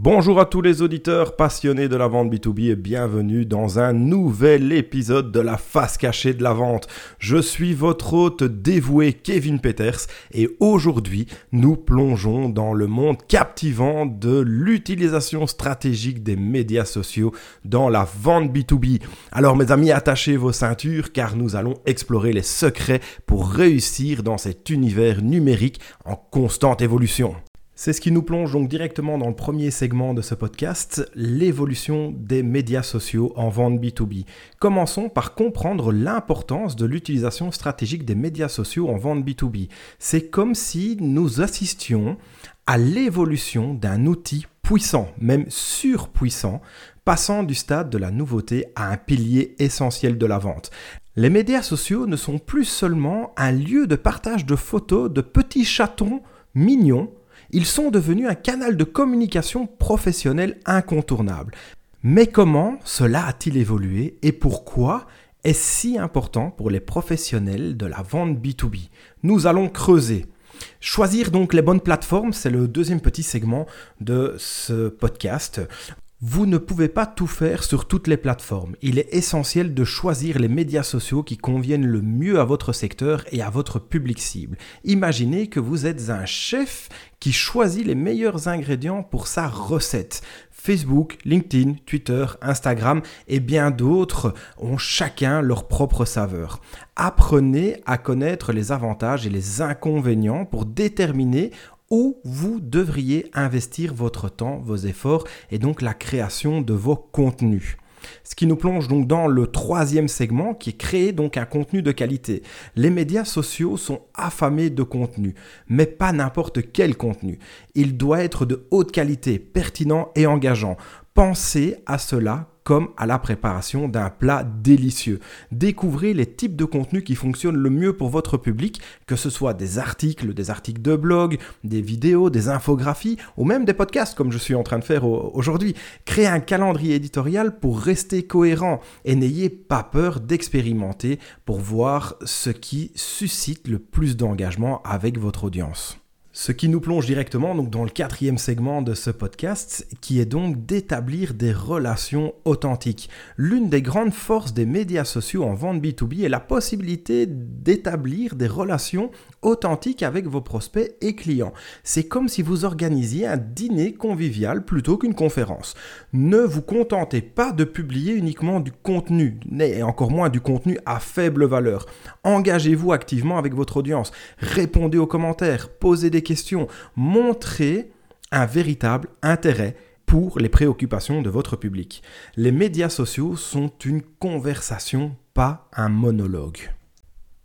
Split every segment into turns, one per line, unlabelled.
Bonjour à tous les auditeurs passionnés de la vente B2B et bienvenue dans un nouvel épisode de la face cachée de la vente. Je suis votre hôte dévoué Kevin Peters et aujourd'hui nous plongeons dans le monde captivant de l'utilisation stratégique des médias sociaux dans la vente B2B. Alors mes amis, attachez vos ceintures car nous allons explorer les secrets pour réussir dans cet univers numérique en constante évolution. C'est ce qui nous plonge donc directement dans le premier segment de ce podcast, l'évolution des médias sociaux en vente B2B. Commençons par comprendre l'importance de l'utilisation stratégique des médias sociaux en vente B2B. C'est comme si nous assistions à l'évolution d'un outil puissant, même surpuissant, passant du stade de la nouveauté à un pilier essentiel de la vente. Les médias sociaux ne sont plus seulement un lieu de partage de photos de petits chatons mignons ils sont devenus un canal de communication professionnel incontournable. Mais comment cela a-t-il évolué et pourquoi est-ce si important pour les professionnels de la vente B2B Nous allons creuser. Choisir donc les bonnes plateformes, c'est le deuxième petit segment de ce podcast. Vous ne pouvez pas tout faire sur toutes les plateformes. Il est essentiel de choisir les médias sociaux qui conviennent le mieux à votre secteur et à votre public cible. Imaginez que vous êtes un chef qui choisit les meilleurs ingrédients pour sa recette. Facebook, LinkedIn, Twitter, Instagram et bien d'autres ont chacun leur propre saveur. Apprenez à connaître les avantages et les inconvénients pour déterminer où vous devriez investir votre temps, vos efforts et donc la création de vos contenus. Ce qui nous plonge donc dans le troisième segment qui est créer donc un contenu de qualité. Les médias sociaux sont affamés de contenu, mais pas n'importe quel contenu. Il doit être de haute qualité, pertinent et engageant. Pensez à cela comme à la préparation d'un plat délicieux. Découvrez les types de contenus qui fonctionnent le mieux pour votre public, que ce soit des articles, des articles de blog, des vidéos, des infographies ou même des podcasts comme je suis en train de faire aujourd'hui. Créez un calendrier éditorial pour rester cohérent et n'ayez pas peur d'expérimenter pour voir ce qui suscite le plus d'engagement avec votre audience. Ce qui nous plonge directement donc, dans le quatrième segment de ce podcast, qui est donc d'établir des relations authentiques. L'une des grandes forces des médias sociaux en vente B2B est la possibilité d'établir des relations authentiques avec vos prospects et clients. C'est comme si vous organisiez un dîner convivial plutôt qu'une conférence. Ne vous contentez pas de publier uniquement du contenu, et encore moins du contenu à faible valeur. Engagez-vous activement avec votre audience, répondez aux commentaires, posez des questions, montrez un véritable intérêt pour les préoccupations de votre public. Les médias sociaux sont une conversation, pas un monologue.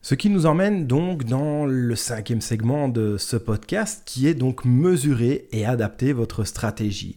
Ce qui nous emmène donc dans le cinquième segment de ce podcast qui est donc mesurer et adapter votre stratégie.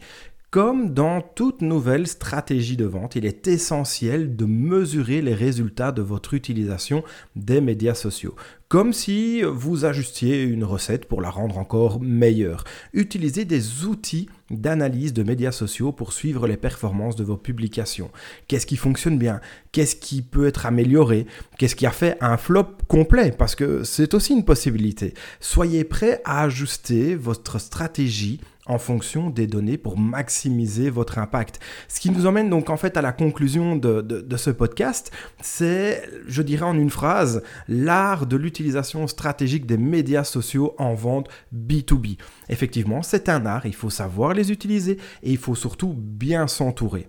Comme dans toute nouvelle stratégie de vente, il est essentiel de mesurer les résultats de votre utilisation des médias sociaux. Comme si vous ajustiez une recette pour la rendre encore meilleure. Utilisez des outils d'analyse de médias sociaux pour suivre les performances de vos publications. Qu'est-ce qui fonctionne bien? Qu'est-ce qui peut être amélioré? Qu'est-ce qui a fait un flop complet? Parce que c'est aussi une possibilité. Soyez prêt à ajuster votre stratégie en fonction des données pour maximiser votre impact. Ce qui nous emmène donc en fait à la conclusion de, ce podcast, c'est, je dirais en une phrase, l'art de l'utilisation stratégique des médias sociaux en vente B2B. Effectivement, c'est un art, il faut savoir les utiliser et il faut surtout bien s'entourer.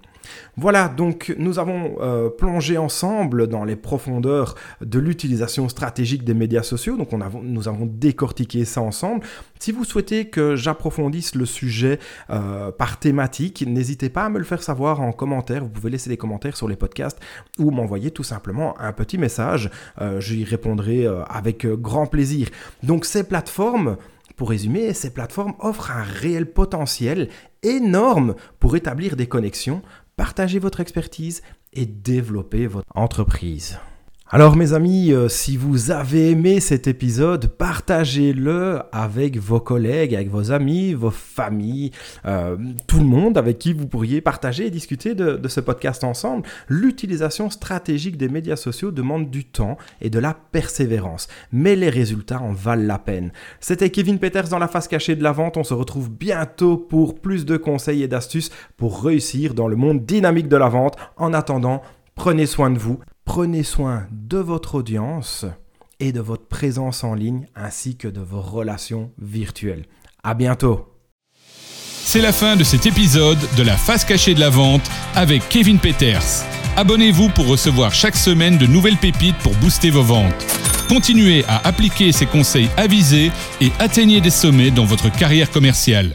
Voilà, donc nous avons euh, plongé ensemble dans les profondeurs de l'utilisation stratégique des médias sociaux, donc nous avons décortiqué ça ensemble. Si vous souhaitez que j'approfondisse le sujet euh, par thématique, n'hésitez pas à me le faire savoir en commentaire, vous pouvez laisser des commentaires sur les podcasts ou m'envoyer tout simplement un petit message, euh, j'y répondrai avec grand plaisir. Donc ces plateformes... Pour résumer, ces plateformes offrent un réel potentiel énorme pour établir des connexions, partager votre expertise et développer votre entreprise. Alors mes amis, euh, si vous avez aimé cet épisode, partagez-le avec vos collègues, avec vos amis, vos familles, euh, tout le monde avec qui vous pourriez partager et discuter de, de ce podcast ensemble. L'utilisation stratégique des médias sociaux demande du temps et de la persévérance, mais les résultats en valent la peine. C'était Kevin Peters dans la face cachée de la vente. On se retrouve bientôt pour plus de conseils et d'astuces pour réussir dans le monde dynamique de la vente. En attendant, prenez soin de vous prenez soin de votre audience et de votre présence en ligne ainsi que de vos relations virtuelles. À bientôt.
C'est la fin de cet épisode de la face cachée de la vente avec Kevin Peters. Abonnez-vous pour recevoir chaque semaine de nouvelles pépites pour booster vos ventes. Continuez à appliquer ces conseils avisés et atteignez des sommets dans votre carrière commerciale.